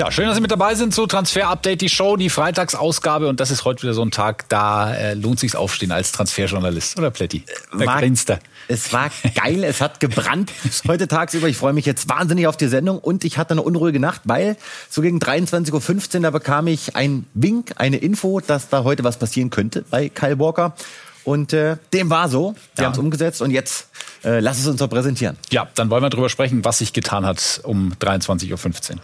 Ja, schön, dass Sie mit dabei sind zu Transfer Update, die Show, die Freitagsausgabe. Und das ist heute wieder so ein Tag, da äh, lohnt sich aufstehen als Transferjournalist. Oder Plätti? Da war. Es war geil, es hat gebrannt heute tagsüber. Ich freue mich jetzt wahnsinnig auf die Sendung und ich hatte eine unruhige Nacht, weil so gegen 23.15 Uhr, da bekam ich einen Wink, eine Info, dass da heute was passieren könnte bei Kyle Walker. Und äh, dem war so. Wir ja. haben es umgesetzt und jetzt äh, lass es uns doch präsentieren. Ja, dann wollen wir darüber sprechen, was sich getan hat um 23.15 Uhr.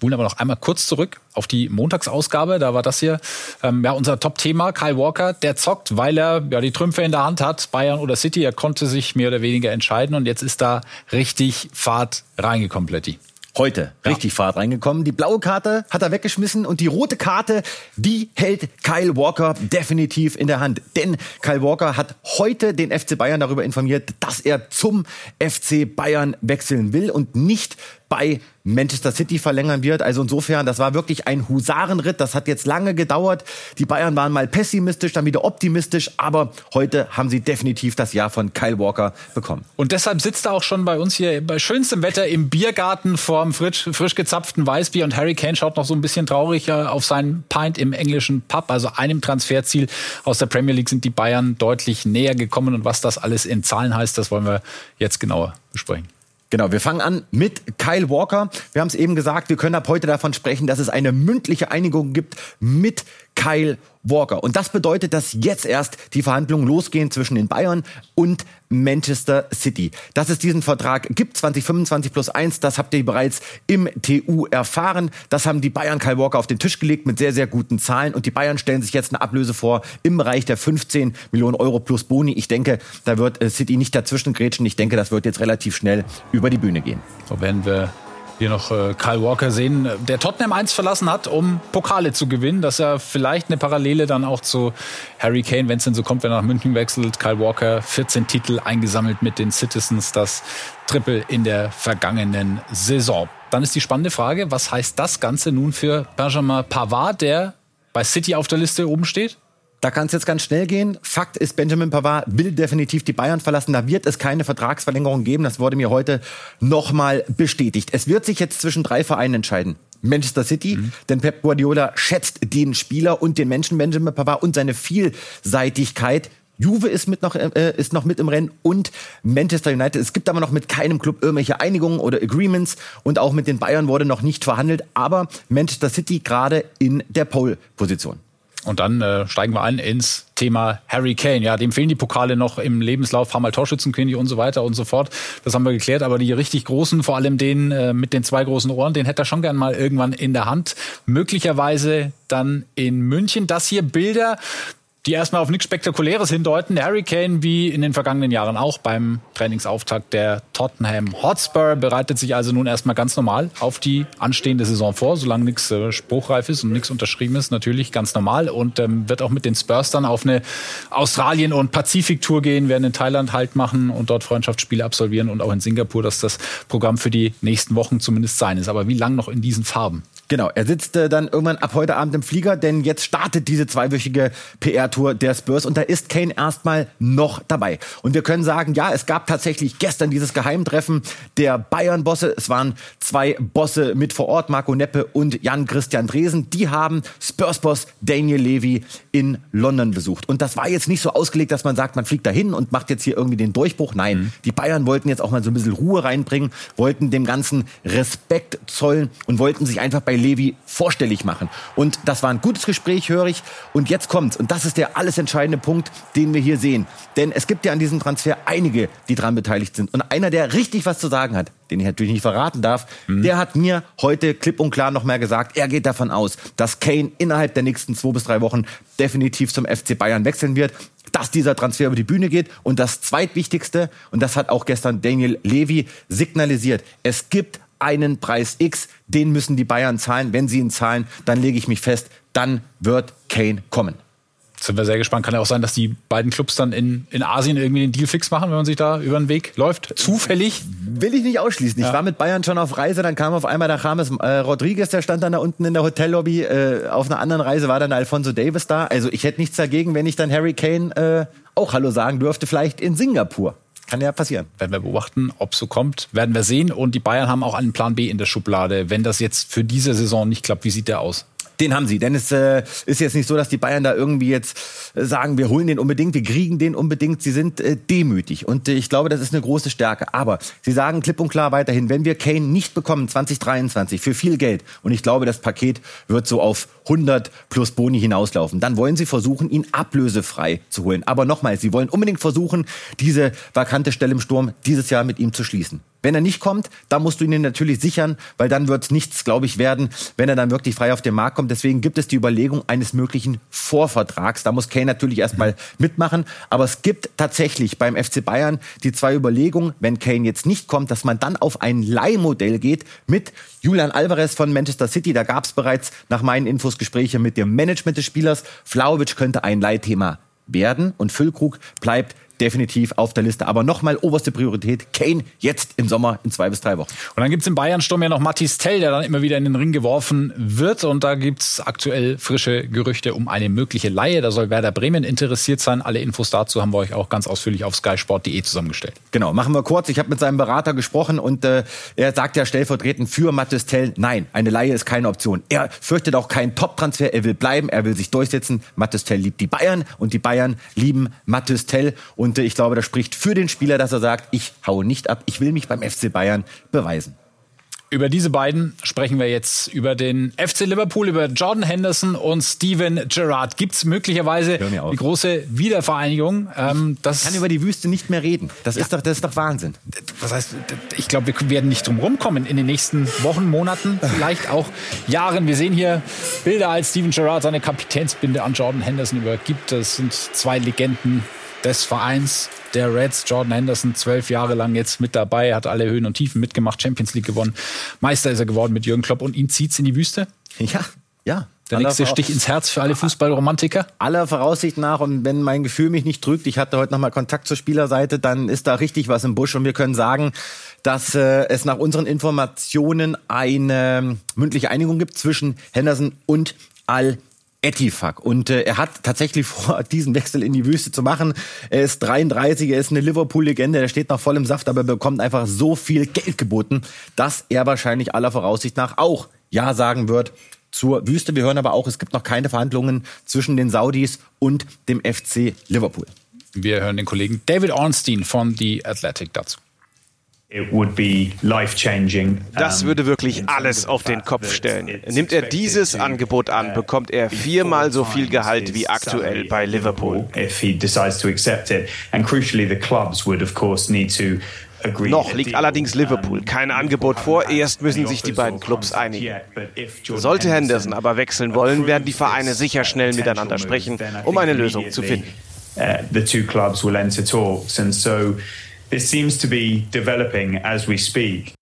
Spulen aber noch einmal kurz zurück auf die Montagsausgabe. Da war das hier ähm, ja unser Top-Thema. Kyle Walker, der zockt, weil er ja die Trümpfe in der Hand hat, Bayern oder City. Er konnte sich mehr oder weniger entscheiden und jetzt ist da richtig Fahrt reingekommen, Plätti. Heute richtig ja. Fahrt reingekommen. Die blaue Karte hat er weggeschmissen und die rote Karte, die hält Kyle Walker definitiv in der Hand. Denn Kyle Walker hat heute den FC Bayern darüber informiert, dass er zum FC Bayern wechseln will und nicht bei Manchester City verlängern wird. Also insofern, das war wirklich ein Husarenritt. Das hat jetzt lange gedauert. Die Bayern waren mal pessimistisch, dann wieder optimistisch. Aber heute haben sie definitiv das Jahr von Kyle Walker bekommen. Und deshalb sitzt er auch schon bei uns hier bei schönstem Wetter im Biergarten vorm frisch, frisch gezapften Weißbier. Und Harry Kane schaut noch so ein bisschen traurig auf seinen Pint im englischen Pub. Also einem Transferziel aus der Premier League sind die Bayern deutlich näher gekommen. Und was das alles in Zahlen heißt, das wollen wir jetzt genauer besprechen. Genau, wir fangen an mit Kyle Walker. Wir haben es eben gesagt, wir können ab heute davon sprechen, dass es eine mündliche Einigung gibt mit Kyle Walker. Und das bedeutet, dass jetzt erst die Verhandlungen losgehen zwischen den Bayern und Manchester City. Dass es diesen Vertrag gibt, 2025 plus 1, das habt ihr bereits im TU erfahren. Das haben die Bayern Kyle Walker auf den Tisch gelegt mit sehr, sehr guten Zahlen. Und die Bayern stellen sich jetzt eine Ablöse vor im Bereich der 15 Millionen Euro plus Boni. Ich denke, da wird äh, City nicht dazwischen grätschen. Ich denke, das wird jetzt relativ schnell über die Bühne gehen. So werden wir hier noch äh, Kyle Walker sehen, der Tottenham 1 verlassen hat, um Pokale zu gewinnen. Das ist ja vielleicht eine Parallele dann auch zu Harry Kane, wenn es denn so kommt, wenn er nach München wechselt. Kyle Walker 14 Titel eingesammelt mit den Citizens, das Triple in der vergangenen Saison. Dann ist die spannende Frage, was heißt das Ganze nun für Benjamin Pavard, der bei City auf der Liste oben steht? Da kann es jetzt ganz schnell gehen. Fakt ist, Benjamin Pavard will definitiv die Bayern verlassen. Da wird es keine Vertragsverlängerung geben. Das wurde mir heute nochmal bestätigt. Es wird sich jetzt zwischen drei Vereinen entscheiden. Manchester City, mhm. denn Pep Guardiola schätzt den Spieler und den Menschen Benjamin Pavard und seine Vielseitigkeit. Juve ist mit noch äh, ist noch mit im Rennen und Manchester United. Es gibt aber noch mit keinem Club irgendwelche Einigungen oder Agreements und auch mit den Bayern wurde noch nicht verhandelt, aber Manchester City gerade in der Pole Position. Und dann äh, steigen wir ein ins Thema Harry Kane. Ja, dem fehlen die Pokale noch im Lebenslauf, paar Mal Torschützenkönig und so weiter und so fort. Das haben wir geklärt. Aber die richtig großen, vor allem den äh, mit den zwei großen Ohren, den hätte er schon gern mal irgendwann in der Hand. Möglicherweise dann in München. Das hier Bilder, die erstmal auf nichts Spektakuläres hindeuten. Harry Kane, wie in den vergangenen Jahren auch beim Trainingsauftakt der Tottenham Hotspur, bereitet sich also nun erstmal ganz normal auf die anstehende Saison vor, solange nichts äh, spruchreif ist und nichts unterschrieben ist, natürlich ganz normal und ähm, wird auch mit den Spurs dann auf eine Australien- und Pazifik-Tour gehen, werden in Thailand Halt machen und dort Freundschaftsspiele absolvieren und auch in Singapur, dass das Programm für die nächsten Wochen zumindest sein ist. Aber wie lang noch in diesen Farben? Genau, er sitzt äh, dann irgendwann ab heute Abend im Flieger, denn jetzt startet diese zweiwöchige PR-Tour der Spurs und da ist Kane erstmal noch dabei. Und wir können sagen, ja, es gab tatsächlich gestern dieses Geheimtreffen der Bayern-Bosse. Es waren zwei Bosse mit vor Ort, Marco Neppe und Jan-Christian Dresen. Die haben Spurs-Boss Daniel Levy in London besucht. Und das war jetzt nicht so ausgelegt, dass man sagt, man fliegt dahin und macht jetzt hier irgendwie den Durchbruch. Nein, mhm. die Bayern wollten jetzt auch mal so ein bisschen Ruhe reinbringen, wollten dem Ganzen Respekt zollen und wollten sich einfach bei Levi vorstellig machen. Und das war ein gutes Gespräch, höre ich. Und jetzt kommt's. Und das ist der alles entscheidende Punkt, den wir hier sehen. Denn es gibt ja an diesem Transfer einige, die daran beteiligt sind. Und einer, der richtig was zu sagen hat, den ich natürlich nicht verraten darf, mhm. der hat mir heute klipp und klar noch mehr gesagt, er geht davon aus, dass Kane innerhalb der nächsten zwei bis drei Wochen definitiv zum FC Bayern wechseln wird dass dieser Transfer über die Bühne geht. Und das zweitwichtigste, und das hat auch gestern Daniel Levy signalisiert, es gibt einen Preis X, den müssen die Bayern zahlen. Wenn sie ihn zahlen, dann lege ich mich fest, dann wird Kane kommen. sind wir sehr gespannt. Kann ja auch sein, dass die beiden Clubs dann in, in Asien irgendwie den Deal fix machen, wenn man sich da über den Weg läuft. Zufällig? Will ich nicht ausschließen. Ja. Ich war mit Bayern schon auf Reise, dann kam auf einmal der James äh, Rodriguez, der stand dann da unten in der Hotellobby. Äh, auf einer anderen Reise war dann Alfonso Davis da. Also ich hätte nichts dagegen, wenn ich dann Harry Kane äh, auch Hallo sagen dürfte, vielleicht in Singapur. Kann ja passieren. Werden wir beobachten, ob so kommt, werden wir sehen. Und die Bayern haben auch einen Plan B in der Schublade. Wenn das jetzt für diese Saison nicht klappt, wie sieht der aus? Den haben sie, denn es äh, ist jetzt nicht so, dass die Bayern da irgendwie jetzt äh, sagen, wir holen den unbedingt, wir kriegen den unbedingt. Sie sind äh, demütig und äh, ich glaube, das ist eine große Stärke. Aber sie sagen klipp und klar weiterhin, wenn wir Kane nicht bekommen 2023 für viel Geld und ich glaube, das Paket wird so auf 100 plus Boni hinauslaufen, dann wollen sie versuchen, ihn ablösefrei zu holen. Aber nochmal, sie wollen unbedingt versuchen, diese vakante Stelle im Sturm dieses Jahr mit ihm zu schließen. Wenn er nicht kommt, dann musst du ihn natürlich sichern, weil dann wird nichts, glaube ich, werden, wenn er dann wirklich frei auf den Markt kommt. Deswegen gibt es die Überlegung eines möglichen Vorvertrags. Da muss Kane natürlich erstmal mitmachen. Aber es gibt tatsächlich beim FC Bayern die zwei Überlegungen, wenn Kane jetzt nicht kommt, dass man dann auf ein Leihmodell geht mit Julian Alvarez von Manchester City. Da gab es bereits nach meinen Infos Gespräche mit dem Management des Spielers. Flauwitsch könnte ein Leihthema werden und Füllkrug bleibt definitiv auf der Liste. Aber nochmal oberste Priorität, Kane jetzt im Sommer in zwei bis drei Wochen. Und dann gibt's im Bayern-Sturm ja noch Mathis Tell, der dann immer wieder in den Ring geworfen wird. Und da gibt's aktuell frische Gerüchte um eine mögliche Laie. Da soll Werder Bremen interessiert sein. Alle Infos dazu haben wir euch auch ganz ausführlich auf skysport.de zusammengestellt. Genau, machen wir kurz. Ich habe mit seinem Berater gesprochen und äh, er sagt ja stellvertretend für Mathis Tell, nein, eine Laie ist keine Option. Er fürchtet auch keinen Top-Transfer, er will bleiben, er will sich durchsetzen. Mathis Tell liebt die Bayern und die Bayern lieben Mathis Tell. Und und ich glaube, das spricht für den Spieler, dass er sagt, ich haue nicht ab, ich will mich beim FC Bayern beweisen. Über diese beiden sprechen wir jetzt über den FC Liverpool, über Jordan Henderson und Steven Gerrard. Gibt es möglicherweise die große Wiedervereinigung? Ähm, das ich kann über die Wüste nicht mehr reden. Das, ja. ist, doch, das ist doch Wahnsinn. Was heißt, ich glaube, wir werden nicht drum rumkommen in den nächsten Wochen, Monaten, vielleicht auch Jahren. Wir sehen hier Bilder, als Steven Gerrard seine Kapitänsbinde an Jordan Henderson übergibt. Das sind zwei Legenden des Vereins der Reds. Jordan Henderson, zwölf Jahre lang jetzt mit dabei, hat alle Höhen und Tiefen mitgemacht, Champions League gewonnen. Meister ist er geworden mit Jürgen Klopp und ihn zieht's in die Wüste? Ja, ja. Der nächste Stich ins Herz für alle Fußballromantiker? Aller Voraussicht nach und wenn mein Gefühl mich nicht trügt, ich hatte heute nochmal Kontakt zur Spielerseite, dann ist da richtig was im Busch und wir können sagen, dass äh, es nach unseren Informationen eine mündliche Einigung gibt zwischen Henderson und Al Etifak. Und äh, er hat tatsächlich vor, diesen Wechsel in die Wüste zu machen. Er ist 33, er ist eine Liverpool-Legende, er steht noch voll im Saft, aber er bekommt einfach so viel Geld geboten, dass er wahrscheinlich aller Voraussicht nach auch Ja sagen wird zur Wüste. Wir hören aber auch, es gibt noch keine Verhandlungen zwischen den Saudis und dem FC Liverpool. Wir hören den Kollegen David Ornstein von The Athletic dazu. Das würde wirklich alles auf den Kopf stellen. Nimmt er dieses Angebot an, bekommt er viermal so viel Gehalt wie aktuell bei Liverpool. Noch liegt allerdings Liverpool kein Angebot vor, erst müssen sich die beiden Clubs einigen. Sollte Henderson aber wechseln wollen, werden die Vereine sicher schnell miteinander sprechen, um eine Lösung zu finden. It seems to be developing as we speak.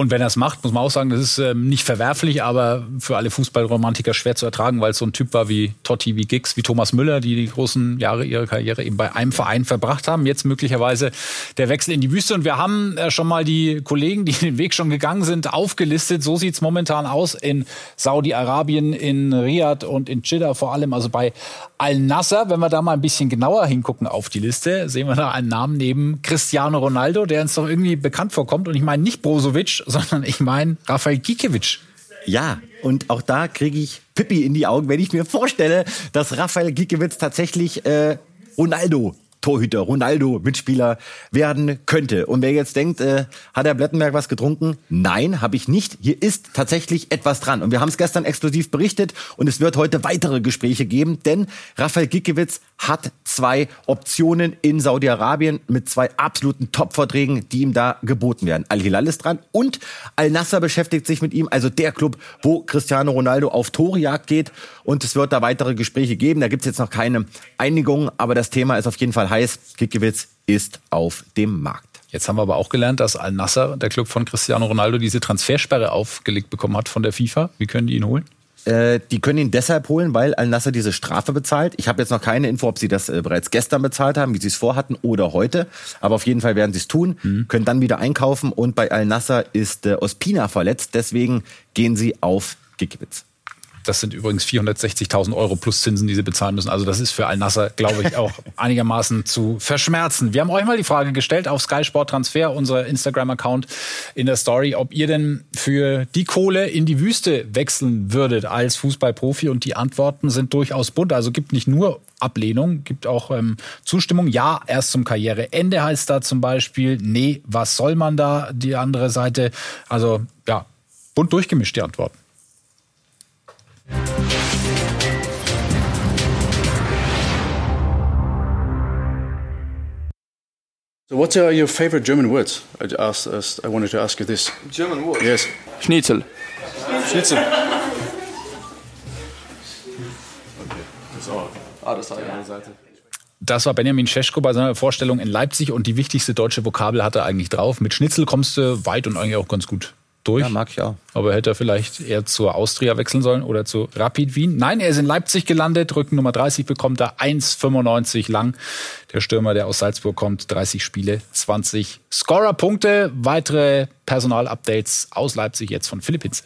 Und wenn er es macht, muss man auch sagen, das ist ähm, nicht verwerflich, aber für alle Fußballromantiker schwer zu ertragen, weil es so ein Typ war wie Totti, wie Giggs, wie Thomas Müller, die die großen Jahre ihrer Karriere eben bei einem Verein verbracht haben. Jetzt möglicherweise der Wechsel in die Wüste. Und wir haben äh, schon mal die Kollegen, die den Weg schon gegangen sind, aufgelistet. So sieht's momentan aus in Saudi-Arabien, in Riyadh und in Jeddah vor allem. Also bei Al-Nasser, wenn wir da mal ein bisschen genauer hingucken auf die Liste, sehen wir da einen Namen neben Cristiano Ronaldo, der uns doch irgendwie bekannt vorkommt. Und ich meine nicht Brozovic, sondern ich meine Rafael Gikiewicz. Ja, und auch da kriege ich Pippi in die Augen, wenn ich mir vorstelle, dass Rafael Gikiewicz tatsächlich äh, Ronaldo Torhüter, Ronaldo, Mitspieler werden könnte. Und wer jetzt denkt, äh, hat der Blettenberg was getrunken? Nein, habe ich nicht. Hier ist tatsächlich etwas dran. Und wir haben es gestern exklusiv berichtet und es wird heute weitere Gespräche geben, denn Rafael Gikiewicz hat zwei Optionen in Saudi-Arabien mit zwei absoluten Top-Verträgen, die ihm da geboten werden. Al-Hilal ist dran und Al-Nasser beschäftigt sich mit ihm, also der Club, wo Cristiano Ronaldo auf Torejagd geht. Und es wird da weitere Gespräche geben. Da gibt es jetzt noch keine Einigung, aber das Thema ist auf jeden Fall heiß. Kikiewicz ist auf dem Markt. Jetzt haben wir aber auch gelernt, dass Al-Nasser, der Club von Cristiano Ronaldo, diese Transfersperre aufgelegt bekommen hat von der FIFA. Wie können die ihn holen? Äh, die können ihn deshalb holen, weil Al-Nasser diese Strafe bezahlt. Ich habe jetzt noch keine Info, ob sie das äh, bereits gestern bezahlt haben, wie sie es vorhatten oder heute. Aber auf jeden Fall werden sie es tun, mhm. können dann wieder einkaufen. Und bei Al-Nasser ist äh, Ospina verletzt, deswegen gehen sie auf Gikiewicz. Das sind übrigens 460.000 Euro plus Zinsen, die sie bezahlen müssen. Also das ist für Al-Nasser, glaube ich, auch einigermaßen zu verschmerzen. Wir haben euch mal die Frage gestellt auf Sky Sport Transfer, unser Instagram-Account in der Story, ob ihr denn für die Kohle in die Wüste wechseln würdet als Fußballprofi. Und die Antworten sind durchaus bunt. Also gibt nicht nur Ablehnung, gibt auch ähm, Zustimmung. Ja, erst zum Karriereende heißt da zum Beispiel. Nee, was soll man da? Die andere Seite. Also ja, bunt durchgemischt die Antworten. So, what are your favorite German words? I, asked, I wanted to ask you this. German words? Yes. Schnitzel. Schnitzel. Ah, das war die andere Seite. Das war Benjamin Scheschko bei seiner Vorstellung in Leipzig und die wichtigste deutsche Vokabel hat er eigentlich drauf. Mit Schnitzel kommst du weit und eigentlich auch ganz gut durch. Ja, mag ich auch. Aber hätte er vielleicht eher zur Austria wechseln sollen oder zu Rapid Wien? Nein, er ist in Leipzig gelandet. Rücken Nummer 30 bekommt er 1,95 lang. Der Stürmer, der aus Salzburg kommt, 30 Spiele, 20 Scorer-Punkte. Weitere Personalupdates aus Leipzig jetzt von Philipp Hinze.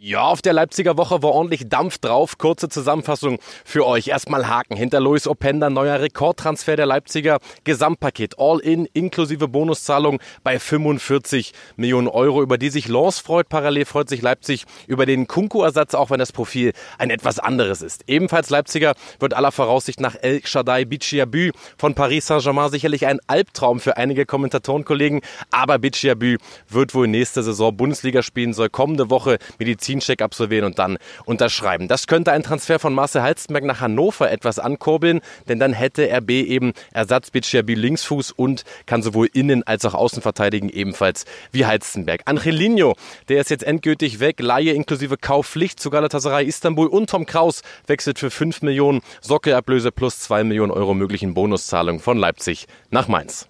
Ja, auf der Leipziger Woche war ordentlich Dampf drauf. Kurze Zusammenfassung für euch. Erstmal Haken. Hinter Luis Openda neuer Rekordtransfer der Leipziger. Gesamtpaket All-In inklusive Bonuszahlung bei 45 Millionen Euro, über die sich Lens freut. Parallel freut sich Leipzig über den Kunku-Ersatz, auch wenn das Profil ein etwas anderes ist. Ebenfalls Leipziger wird aller Voraussicht nach El Shaddai Bichiabü von Paris Saint-Germain sicherlich ein Albtraum für einige Kommentatorenkollegen. Aber Bichiabü wird wohl nächste Saison Bundesliga spielen, soll kommende Woche Medizin Medizincheck absolvieren und dann unterschreiben. Das könnte ein Transfer von Marcel Halstenberg nach Hannover etwas ankurbeln, denn dann hätte RB eben Ersatz Bitscherbi Linksfuß und kann sowohl innen als auch außen verteidigen, ebenfalls wie Halstenberg. Angelino, der ist jetzt endgültig weg, Laie inklusive Kaufpflicht zu Galatasaray Istanbul und Tom Kraus wechselt für 5 Millionen Sockelablöse plus 2 Millionen Euro möglichen Bonuszahlungen von Leipzig nach Mainz.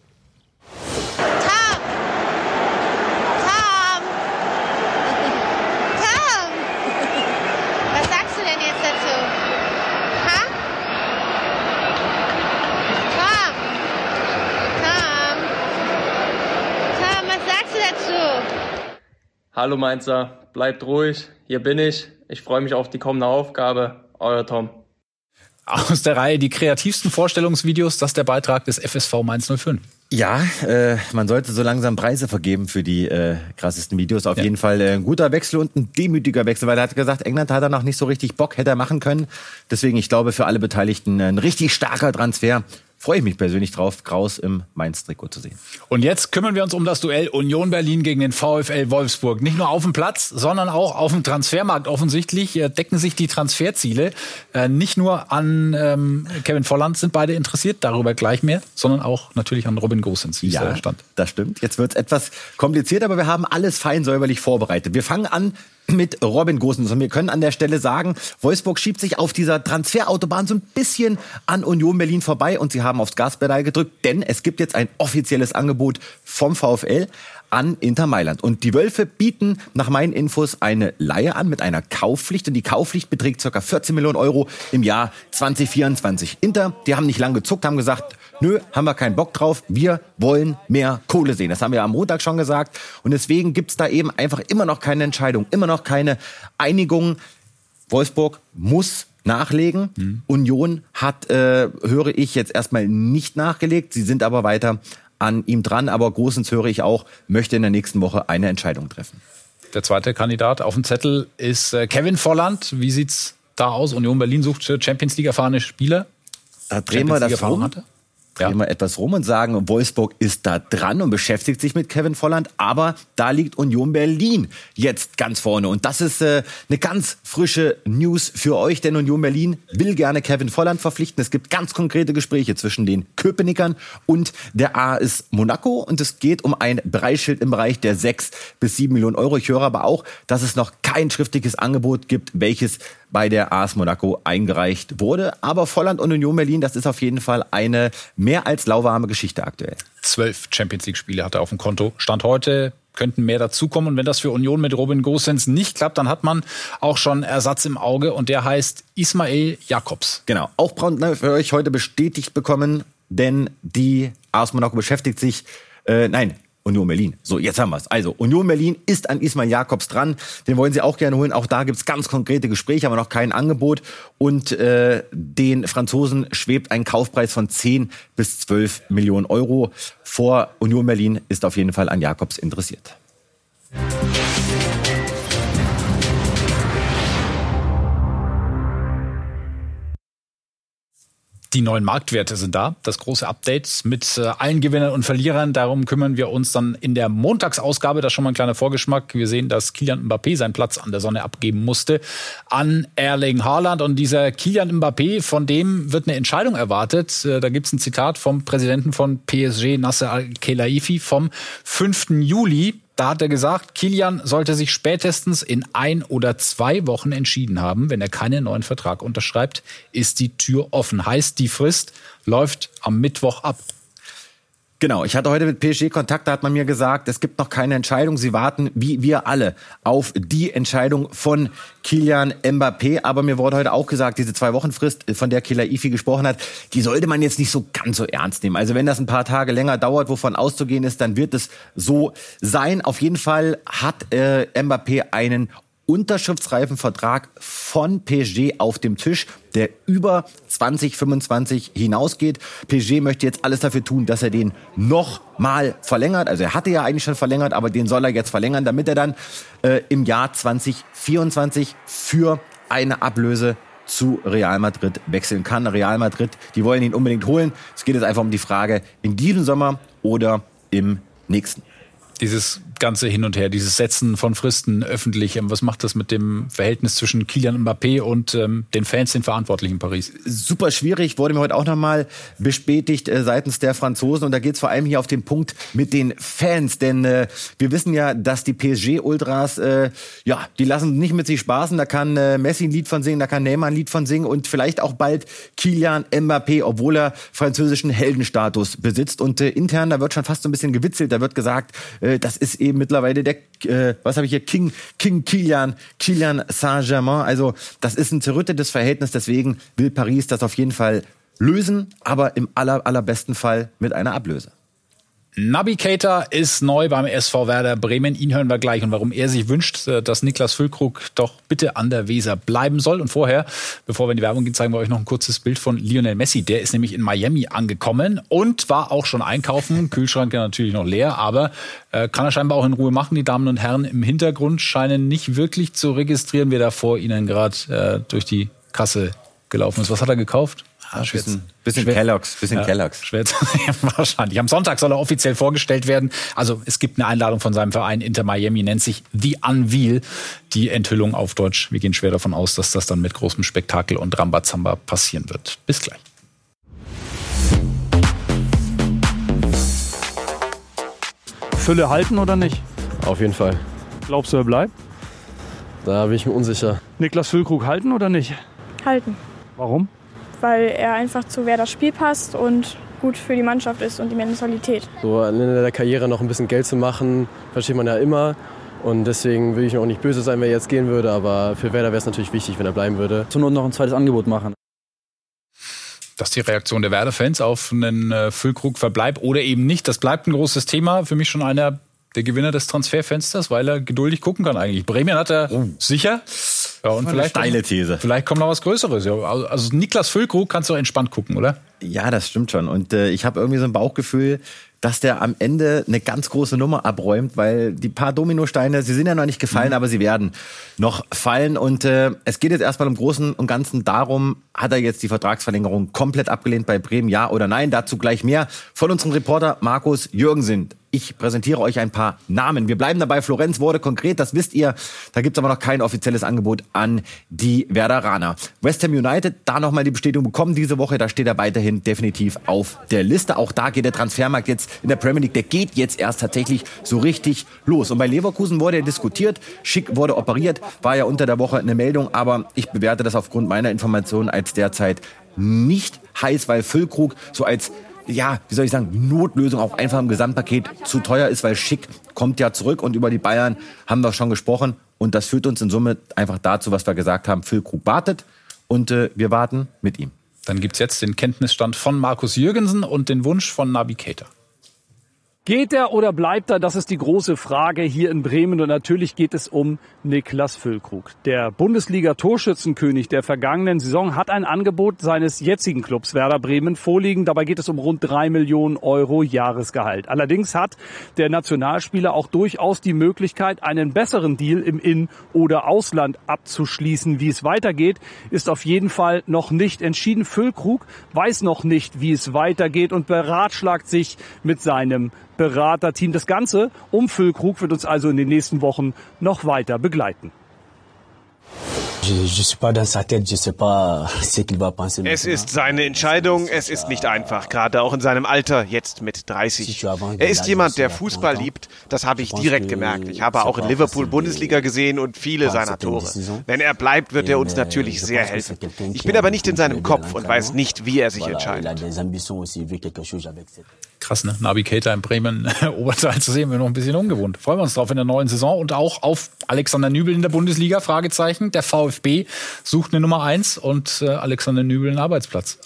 Hallo Mainzer, bleibt ruhig, hier bin ich. Ich freue mich auf die kommende Aufgabe. Euer Tom. Aus der Reihe die kreativsten Vorstellungsvideos, das ist der Beitrag des FSV Mainz 05. Ja, äh, man sollte so langsam Preise vergeben für die äh, krassesten Videos. Auf ja. jeden Fall äh, ein guter Wechsel und ein demütiger Wechsel, weil er hat gesagt, England hat er noch nicht so richtig Bock, hätte er machen können. Deswegen, ich glaube, für alle Beteiligten ein richtig starker Transfer freue ich mich persönlich drauf, Kraus im Mainz-Trikot zu sehen. Und jetzt kümmern wir uns um das Duell Union Berlin gegen den VfL Wolfsburg. Nicht nur auf dem Platz, sondern auch auf dem Transfermarkt. Offensichtlich äh, decken sich die Transferziele. Äh, nicht nur an ähm, Kevin Volland sind beide interessiert, darüber gleich mehr, sondern auch natürlich an Robin Gosens, wie ja, stand. Das stimmt. Jetzt wird es etwas kompliziert, aber wir haben alles fein säuberlich vorbereitet. Wir fangen an mit Robin Gosens. Und wir können an der Stelle sagen, Wolfsburg schiebt sich auf dieser Transferautobahn so ein bisschen an Union Berlin vorbei und sie haben aufs Gaspedal gedrückt, denn es gibt jetzt ein offizielles Angebot vom VfL an Inter Mailand. Und die Wölfe bieten nach meinen Infos eine Leihe an mit einer Kaufpflicht. Und die Kaufpflicht beträgt ca. 14 Millionen Euro im Jahr 2024. Inter, die haben nicht lange gezuckt, haben gesagt, nö, haben wir keinen Bock drauf, wir wollen mehr Kohle sehen. Das haben wir am Montag schon gesagt. Und deswegen gibt's da eben einfach immer noch keine Entscheidung, immer noch keine Einigung. Wolfsburg muss nachlegen. Mhm. Union hat, äh, höre ich jetzt erstmal nicht nachgelegt. Sie sind aber weiter an ihm dran. Aber Großens höre ich auch, möchte in der nächsten Woche eine Entscheidung treffen. Der zweite Kandidat auf dem Zettel ist äh, Kevin Volland. Wie sieht's da aus? Union Berlin sucht Champions League erfahrene Spieler. Da drehen wir das rum. Hatte drehen ja. wir etwas rum und sagen, Wolfsburg ist da dran und beschäftigt sich mit Kevin Volland, aber da liegt Union Berlin jetzt ganz vorne. Und das ist äh, eine ganz frische News für euch, denn Union Berlin will gerne Kevin Volland verpflichten. Es gibt ganz konkrete Gespräche zwischen den Köpenickern und der AS Monaco und es geht um ein Preisschild im Bereich der 6 bis 7 Millionen Euro. Ich höre aber auch, dass es noch kein schriftliches Angebot gibt, welches bei der AS Monaco eingereicht wurde. Aber Volland und Union Berlin, das ist auf jeden Fall eine mehr als lauwarme Geschichte aktuell. Zwölf Champions League-Spiele hat er auf dem Konto. Stand heute könnten mehr dazukommen. Und wenn das für Union mit Robin Gosens nicht klappt, dann hat man auch schon Ersatz im Auge und der heißt Ismail Jakobs. Genau, auch Braun für euch heute bestätigt bekommen, denn die AS Monaco beschäftigt sich, äh, nein, Union Berlin. So, jetzt haben wir es. Also, Union Berlin ist an Ismail Jakobs dran. Den wollen sie auch gerne holen. Auch da gibt es ganz konkrete Gespräche, aber noch kein Angebot. Und äh, den Franzosen schwebt ein Kaufpreis von 10 bis 12 Millionen Euro vor. Union Berlin ist auf jeden Fall an Jakobs interessiert. Die neuen Marktwerte sind da, das große Update mit äh, allen Gewinnern und Verlierern. Darum kümmern wir uns dann in der Montagsausgabe. Das ist schon mal ein kleiner Vorgeschmack. Wir sehen, dass Kilian Mbappé seinen Platz an der Sonne abgeben musste an Erling Haaland. Und dieser Kilian Mbappé, von dem wird eine Entscheidung erwartet. Äh, da gibt es ein Zitat vom Präsidenten von PSG, Nasser Al-Khelaifi, vom 5. Juli. Da hat er gesagt, Kilian sollte sich spätestens in ein oder zwei Wochen entschieden haben. Wenn er keinen neuen Vertrag unterschreibt, ist die Tür offen. Heißt, die Frist läuft am Mittwoch ab. Genau, ich hatte heute mit PSG Kontakt, da hat man mir gesagt, es gibt noch keine Entscheidung. Sie warten, wie wir alle, auf die Entscheidung von Kilian Mbappé. Aber mir wurde heute auch gesagt, diese zwei Wochen Frist, von der Killer Ifi gesprochen hat, die sollte man jetzt nicht so ganz so ernst nehmen. Also wenn das ein paar Tage länger dauert, wovon auszugehen ist, dann wird es so sein. Auf jeden Fall hat äh, Mbappé einen unterschriftsreifen Vertrag von PSG auf dem Tisch, der über 2025 hinausgeht. PSG möchte jetzt alles dafür tun, dass er den noch verlängert. Also er hatte ja eigentlich schon verlängert, aber den soll er jetzt verlängern, damit er dann äh, im Jahr 2024 für eine Ablöse zu Real Madrid wechseln kann. Real Madrid, die wollen ihn unbedingt holen. Es geht jetzt einfach um die Frage, in diesem Sommer oder im nächsten dieses ganze Hin und Her, dieses Setzen von Fristen öffentlich, ähm, was macht das mit dem Verhältnis zwischen Kilian Mbappé und ähm, den Fans, den Verantwortlichen in Paris? Super schwierig, wurde mir heute auch nochmal bestätigt äh, seitens der Franzosen. Und da geht es vor allem hier auf den Punkt mit den Fans. Denn äh, wir wissen ja, dass die PSG-Ultras, äh, ja, die lassen nicht mit sich spaßen. Da kann äh, Messi ein Lied von singen, da kann Neymar ein Lied von singen und vielleicht auch bald Kilian Mbappé, obwohl er französischen Heldenstatus besitzt. Und äh, intern, da wird schon fast so ein bisschen gewitzelt. Da wird gesagt, äh, das ist eben mittlerweile der, äh, was habe ich hier, King, King Kilian, Kilian Saint-Germain. Also das ist ein zerrüttetes Verhältnis, deswegen will Paris das auf jeden Fall lösen, aber im aller, allerbesten Fall mit einer Ablöse. Keita ist neu beim SV Werder Bremen. Ihn hören wir gleich und warum er sich wünscht, äh, dass Niklas Füllkrug doch bitte an der Weser bleiben soll. Und vorher, bevor wir in die Werbung gehen, zeigen wir euch noch ein kurzes Bild von Lionel Messi. Der ist nämlich in Miami angekommen und war auch schon einkaufen. Kühlschrank natürlich noch leer, aber äh, kann er scheinbar auch in Ruhe machen. Die Damen und Herren im Hintergrund scheinen nicht wirklich zu registrieren, wer da vor ihnen gerade äh, durch die Kasse gelaufen ist. Was hat er gekauft? Ah, bisschen, bisschen schwer, Kellogg's, bisschen ja, Kellogg's. Schwer wahrscheinlich. Am Sonntag soll er offiziell vorgestellt werden. Also es gibt eine Einladung von seinem Verein Inter Miami, nennt sich The Unveil. Die Enthüllung auf Deutsch. Wir gehen schwer davon aus, dass das dann mit großem Spektakel und Rambazamba passieren wird. Bis gleich. Fülle halten oder nicht? Auf jeden Fall. Glaubst du, er bleibt? Da bin ich mir unsicher. Niklas Füllkrug halten oder nicht? Halten. Warum? Weil er einfach zu wer das Spiel passt und gut für die Mannschaft ist und die Mentalität. So am Ende der Karriere noch ein bisschen Geld zu machen, versteht man ja immer. Und deswegen will ich auch nicht böse sein, wenn er jetzt gehen würde, aber für Werder wäre es natürlich wichtig, wenn er bleiben würde. Zur Not noch ein zweites Angebot machen. Das ist die Reaktion der Werder-Fans auf einen äh, Füllkrug-Verbleib oder eben nicht. Das bleibt ein großes Thema. Für mich schon einer der Gewinner des Transferfensters, weil er geduldig gucken kann eigentlich. Bremen hat er oh. sicher. Ja, und vielleicht steile These. Vielleicht kommt noch was Größeres. Ja, also Niklas Füllkrug kannst du entspannt gucken, oder? Ja, das stimmt schon. Und äh, ich habe irgendwie so ein Bauchgefühl, dass der am Ende eine ganz große Nummer abräumt, weil die paar Dominosteine, sie sind ja noch nicht gefallen, mhm. aber sie werden noch fallen. Und äh, es geht jetzt erstmal im Großen und Ganzen darum, hat er jetzt die Vertragsverlängerung komplett abgelehnt bei Bremen, ja oder nein? Dazu gleich mehr von unserem Reporter Markus Jürgensen. Ich präsentiere euch ein paar Namen. Wir bleiben dabei. Florenz wurde konkret, das wisst ihr. Da gibt es aber noch kein offizielles Angebot an die Werderaner. West Ham United, da nochmal die Bestätigung bekommen diese Woche. Da steht er weiterhin definitiv auf der Liste. Auch da geht der Transfermarkt jetzt in der Premier League, der geht jetzt erst tatsächlich so richtig los. Und bei Leverkusen wurde ja diskutiert. Schick wurde operiert. War ja unter der Woche eine Meldung. Aber ich bewerte das aufgrund meiner Informationen als derzeit nicht heiß, weil Füllkrug so als ja, wie soll ich sagen, Notlösung auch einfach im Gesamtpaket zu teuer ist, weil Schick kommt ja zurück und über die Bayern haben wir schon gesprochen und das führt uns in Summe einfach dazu, was wir gesagt haben, Füllkrug wartet und äh, wir warten mit ihm. Dann gibt es jetzt den Kenntnisstand von Markus Jürgensen und den Wunsch von Nabi Keita. Geht er oder bleibt er? Das ist die große Frage hier in Bremen. Und natürlich geht es um Niklas Füllkrug. Der Bundesliga-Torschützenkönig der vergangenen Saison hat ein Angebot seines jetzigen Clubs Werder Bremen vorliegen. Dabei geht es um rund drei Millionen Euro Jahresgehalt. Allerdings hat der Nationalspieler auch durchaus die Möglichkeit, einen besseren Deal im In- oder Ausland abzuschließen. Wie es weitergeht, ist auf jeden Fall noch nicht entschieden. Füllkrug weiß noch nicht, wie es weitergeht und beratschlagt sich mit seinem Beraterteam. Das Ganze um Füllkrug wird uns also in den nächsten Wochen noch weiter begleiten. Es ist seine Entscheidung, es ist nicht einfach, gerade auch in seinem Alter, jetzt mit 30. Er ist jemand, der Fußball liebt, das habe ich direkt gemerkt. Ich habe auch in Liverpool Bundesliga gesehen und viele seiner Tore. Wenn er bleibt, wird er uns natürlich sehr helfen. Ich bin aber nicht in seinem Kopf und weiß nicht, wie er sich entscheidet. Krass, ne? Navigator in Bremen, Oberteil zu sehen, wir noch ein bisschen ungewohnt. Freuen wir uns drauf in der neuen Saison und auch auf Alexander Nübel in der Bundesliga, Fragezeichen. Der VfB sucht eine Nummer eins und äh, Alexander Nübel einen Arbeitsplatz.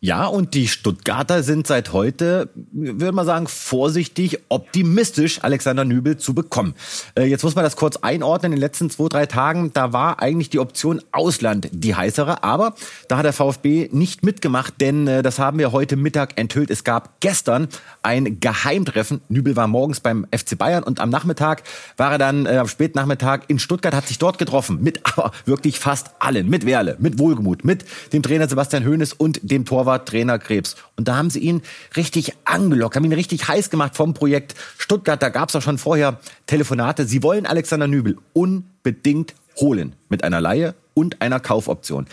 Ja, und die Stuttgarter sind seit heute, würde man sagen, vorsichtig optimistisch, Alexander Nübel zu bekommen. Äh, jetzt muss man das kurz einordnen. In den letzten zwei, drei Tagen, da war eigentlich die Option Ausland die heißere. Aber da hat der VfB nicht mitgemacht, denn äh, das haben wir heute Mittag enthüllt. Es gab gestern ein Geheimtreffen. Nübel war morgens beim FC Bayern und am Nachmittag war er dann, äh, am späten Nachmittag in Stuttgart, hat sich dort getroffen. Mit aber wirklich fast allen. Mit Werle, mit Wohlgemut, mit dem Trainer Sebastian Hoeneß und dem Torwart Trainer Krebs. Und da haben sie ihn richtig angelockt, haben ihn richtig heiß gemacht vom Projekt Stuttgart. Da gab es auch schon vorher Telefonate. Sie wollen Alexander Nübel unbedingt holen mit einer Laie und einer Kaufoption.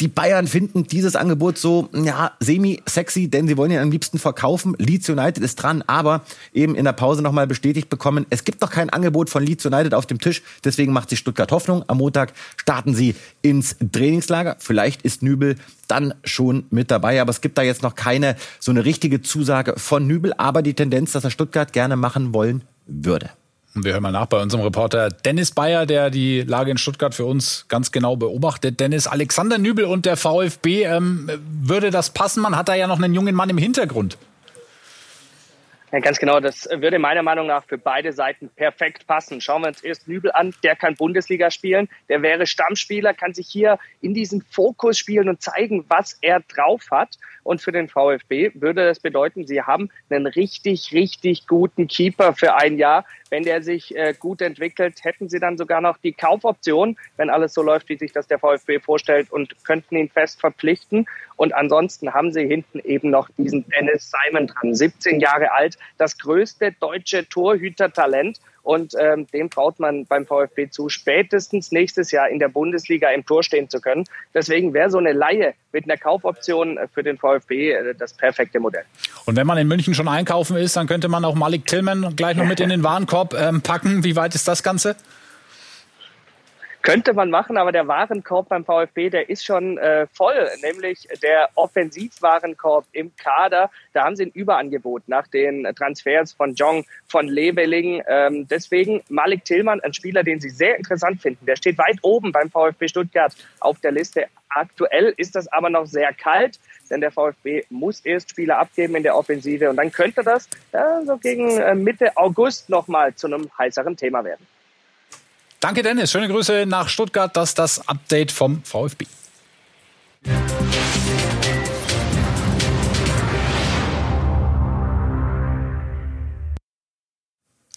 Die Bayern finden dieses Angebot so, ja, semi-sexy, denn sie wollen ihn am liebsten verkaufen. Leeds United ist dran, aber eben in der Pause nochmal bestätigt bekommen, es gibt noch kein Angebot von Leeds United auf dem Tisch. Deswegen macht sich Stuttgart Hoffnung. Am Montag starten sie ins Trainingslager. Vielleicht ist Nübel dann schon mit dabei, aber es gibt da jetzt noch keine so eine richtige Zusage von Nübel, aber die Tendenz, dass er Stuttgart gerne machen wollen würde. Wir hören mal nach bei unserem Reporter Dennis Bayer, der die Lage in Stuttgart für uns ganz genau beobachtet. Dennis, Alexander Nübel und der VfB, ähm, würde das passen? Man hat da ja noch einen jungen Mann im Hintergrund. Ja, ganz genau. Das würde meiner Meinung nach für beide Seiten perfekt passen. Schauen wir uns erst Nübel an. Der kann Bundesliga spielen. Der wäre Stammspieler, kann sich hier in diesen Fokus spielen und zeigen, was er drauf hat. Und für den VfB würde das bedeuten, sie haben einen richtig, richtig guten Keeper für ein Jahr. Wenn der sich äh, gut entwickelt, hätten sie dann sogar noch die Kaufoption, wenn alles so läuft, wie sich das der VfB vorstellt und könnten ihn fest verpflichten. Und ansonsten haben sie hinten eben noch diesen Dennis Simon dran, 17 Jahre alt, das größte deutsche Torhütertalent. Und ähm, dem traut man beim VfB zu, spätestens nächstes Jahr in der Bundesliga im Tor stehen zu können. Deswegen wäre so eine Laie mit einer Kaufoption für den VfB äh, das perfekte Modell. Und wenn man in München schon einkaufen ist, dann könnte man auch Malik Tillman gleich noch mit in den Warenkorb ähm, packen. Wie weit ist das Ganze? Könnte man machen, aber der Warenkorb beim VfB, der ist schon äh, voll, nämlich der Offensivwarenkorb im Kader. Da haben sie ein Überangebot nach den Transfers von Jong, von Leveling. Ähm, deswegen Malik Tillmann, ein Spieler, den sie sehr interessant finden. Der steht weit oben beim VfB Stuttgart auf der Liste. Aktuell ist das aber noch sehr kalt, denn der VfB muss erst Spieler abgeben in der Offensive und dann könnte das ja, so gegen äh, Mitte August nochmal zu einem heißeren Thema werden. Danke, Dennis. Schöne Grüße nach Stuttgart. Das ist das Update vom VfB.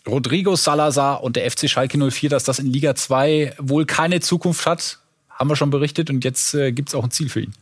Rodrigo Salazar und der FC Schalke 04, dass das in Liga 2 wohl keine Zukunft hat, haben wir schon berichtet und jetzt äh, gibt es auch ein Ziel für ihn.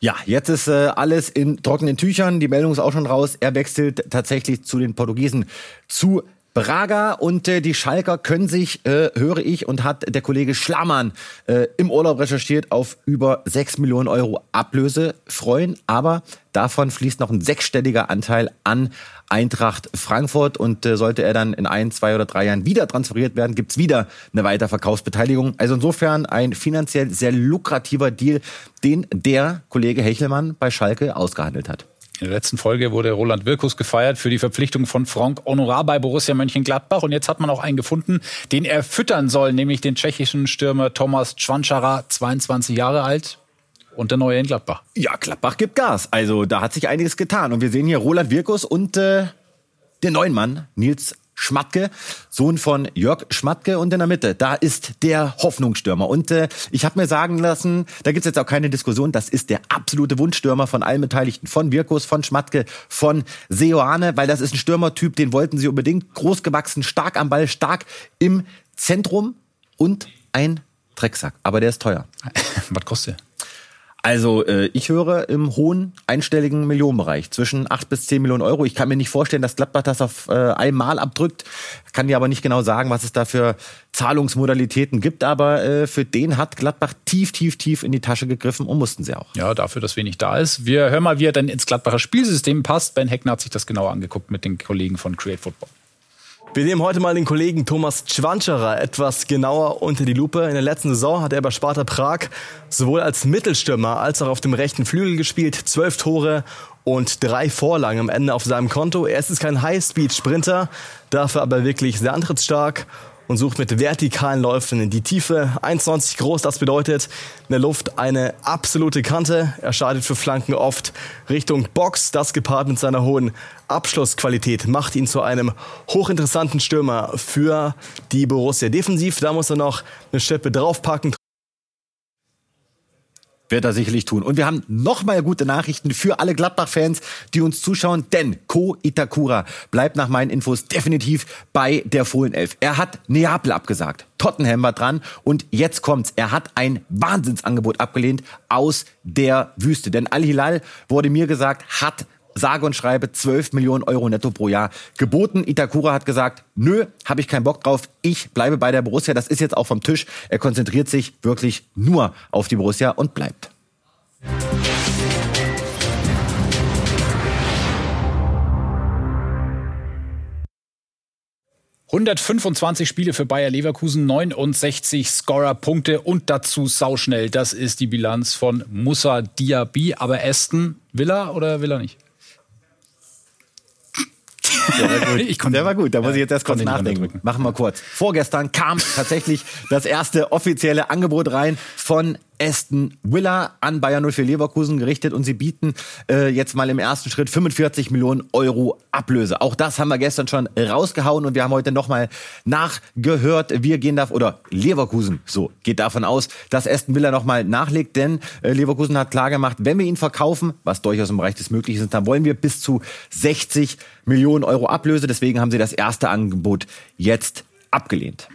Ja, jetzt ist äh, alles in trockenen Tüchern. Die Meldung ist auch schon raus. Er wechselt tatsächlich zu den Portugiesen zu Braga und äh, die Schalker können sich, äh, höre ich, und hat der Kollege Schlamann äh, im Urlaub recherchiert, auf über 6 Millionen Euro Ablöse freuen. Aber davon fließt noch ein sechsstelliger Anteil an Eintracht Frankfurt. Und äh, sollte er dann in ein, zwei oder drei Jahren wieder transferiert werden, gibt's wieder eine Weiterverkaufsbeteiligung. Also insofern ein finanziell sehr lukrativer Deal, den der Kollege Hechelmann bei Schalke ausgehandelt hat. In der letzten Folge wurde Roland Wirkus gefeiert für die Verpflichtung von Frank Honorar bei Borussia Mönchengladbach. Und jetzt hat man auch einen gefunden, den er füttern soll, nämlich den tschechischen Stürmer Thomas Čvančara, 22 Jahre alt. Und der neue in Gladbach. Ja, Gladbach gibt Gas. Also da hat sich einiges getan. Und wir sehen hier Roland Wirkus und äh, den neuen Mann, Nils Schmatke, Sohn von Jörg Schmatke und in der Mitte, da ist der Hoffnungsstürmer. Und äh, ich habe mir sagen lassen, da gibt's jetzt auch keine Diskussion, das ist der absolute Wunschstürmer von allen Beteiligten, von Virkos, von Schmatke, von Seoane, weil das ist ein Stürmertyp, den wollten sie unbedingt, großgewachsen, stark am Ball, stark im Zentrum und ein Drecksack. Aber der ist teuer. Was kostet der? Also äh, ich höre im hohen einstelligen Millionenbereich, zwischen 8 bis 10 Millionen Euro. Ich kann mir nicht vorstellen, dass Gladbach das auf äh, einmal abdrückt. Kann dir aber nicht genau sagen, was es da für Zahlungsmodalitäten gibt. Aber äh, für den hat Gladbach tief, tief, tief in die Tasche gegriffen und mussten sie auch. Ja, dafür, dass wenig da ist. Wir hören mal, wie er denn ins Gladbacher Spielsystem passt. Ben Heckner hat sich das genauer angeguckt mit den Kollegen von Create Football. Wir nehmen heute mal den Kollegen Thomas Schwanscherer etwas genauer unter die Lupe. In der letzten Saison hat er bei Sparta Prag sowohl als Mittelstürmer als auch auf dem rechten Flügel gespielt. Zwölf Tore und drei Vorlagen am Ende auf seinem Konto. Er ist kein High-Speed-Sprinter, dafür aber wirklich sehr antrittsstark und sucht mit vertikalen Läufen in die Tiefe. 1,20 groß, das bedeutet in der Luft eine absolute Kante. Er scheidet für Flanken oft Richtung Box. Das gepaart mit seiner hohen Abschlussqualität macht ihn zu einem hochinteressanten Stürmer für die Borussia. Defensiv, da muss er noch eine Schippe draufpacken wird er sicherlich tun. Und wir haben nochmal gute Nachrichten für alle Gladbach-Fans, die uns zuschauen, denn Ko Itakura bleibt nach meinen Infos definitiv bei der Fohlenelf. Er hat Neapel abgesagt. Tottenham war dran und jetzt kommt's. Er hat ein Wahnsinnsangebot abgelehnt aus der Wüste. Denn Al-Hilal, wurde mir gesagt, hat sage und schreibe 12 Millionen Euro netto pro Jahr geboten. Itakura hat gesagt, nö, habe ich keinen Bock drauf, ich bleibe bei der Borussia. Das ist jetzt auch vom Tisch. Er konzentriert sich wirklich nur auf die Borussia und bleibt. 125 Spiele für Bayer Leverkusen, 69 Scorer-Punkte und dazu sauschnell. Das ist die Bilanz von Musa Diaby. Aber Aston, will er oder will er nicht? Der war gut. Ich der war gut. Da muss ich jetzt erst kurz nachdenken. Machen wir kurz. Vorgestern kam tatsächlich das erste offizielle Angebot rein von Aston Villa an Bayern 04 Leverkusen gerichtet und sie bieten äh, jetzt mal im ersten Schritt 45 Millionen Euro Ablöse. Auch das haben wir gestern schon rausgehauen und wir haben heute nochmal nachgehört. Wir gehen da oder Leverkusen so geht davon aus, dass Aston Villa nochmal nachlegt, denn äh, Leverkusen hat klar gemacht, wenn wir ihn verkaufen, was durchaus im Bereich des Möglichen ist, dann wollen wir bis zu 60 Millionen Euro Ablöse. Deswegen haben sie das erste Angebot jetzt abgelehnt.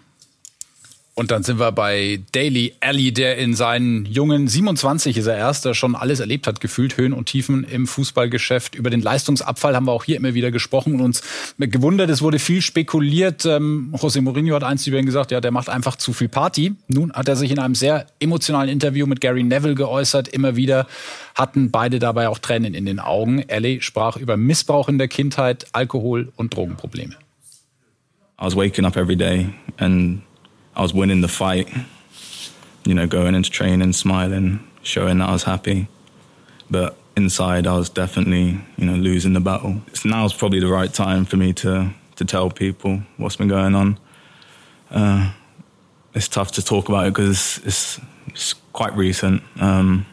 Und dann sind wir bei Daily Alley, der in seinen jungen 27 ist er erst, der schon alles erlebt hat, gefühlt Höhen und Tiefen im Fußballgeschäft. Über den Leistungsabfall haben wir auch hier immer wieder gesprochen und uns gewundert, es wurde viel spekuliert. Ähm, José Mourinho hat eins über ihn gesagt, ja, der macht einfach zu viel Party. Nun hat er sich in einem sehr emotionalen Interview mit Gary Neville geäußert. Immer wieder hatten beide dabei auch Tränen in den Augen. Alley sprach über Missbrauch in der Kindheit, Alkohol und Drogenprobleme. I was waking up every day and I was winning the fight, you know, going into training, smiling, showing that I was happy. But inside, I was definitely, you know, losing the battle. Now is probably the right time for me to to tell people what's been going on. Uh, it's tough to talk about it because it's, it's, quite recent, um,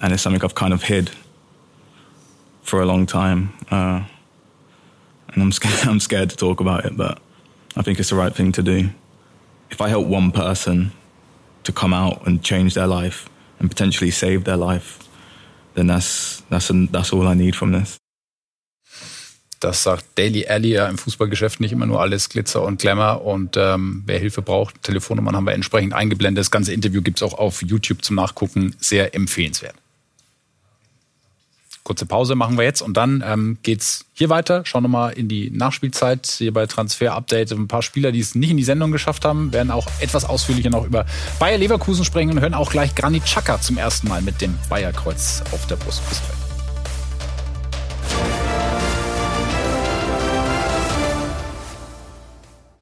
and it's something I've kind of hid for a long time. Uh, and I'm scared, I'm scared to talk about it, but I think it's the right thing to do. If I help one person to come out and change their life and potentially save their life, then that's, that's, that's all I need from this. Das sagt Daily Alley ja im Fußballgeschäft nicht immer nur alles Glitzer und Glamour. Und ähm, wer Hilfe braucht, Telefonnummern haben wir entsprechend eingeblendet. Das ganze Interview gibt es auch auf YouTube zum Nachgucken. Sehr empfehlenswert. Kurze Pause machen wir jetzt und dann ähm, geht's hier weiter. Schauen wir mal in die Nachspielzeit hier bei Transfer Update. Ein paar Spieler, die es nicht in die Sendung geschafft haben, werden auch etwas ausführlicher noch über Bayer Leverkusen sprechen und hören auch gleich Granit Xhaka zum ersten Mal mit dem Bayerkreuz auf der Brust. Bis gleich.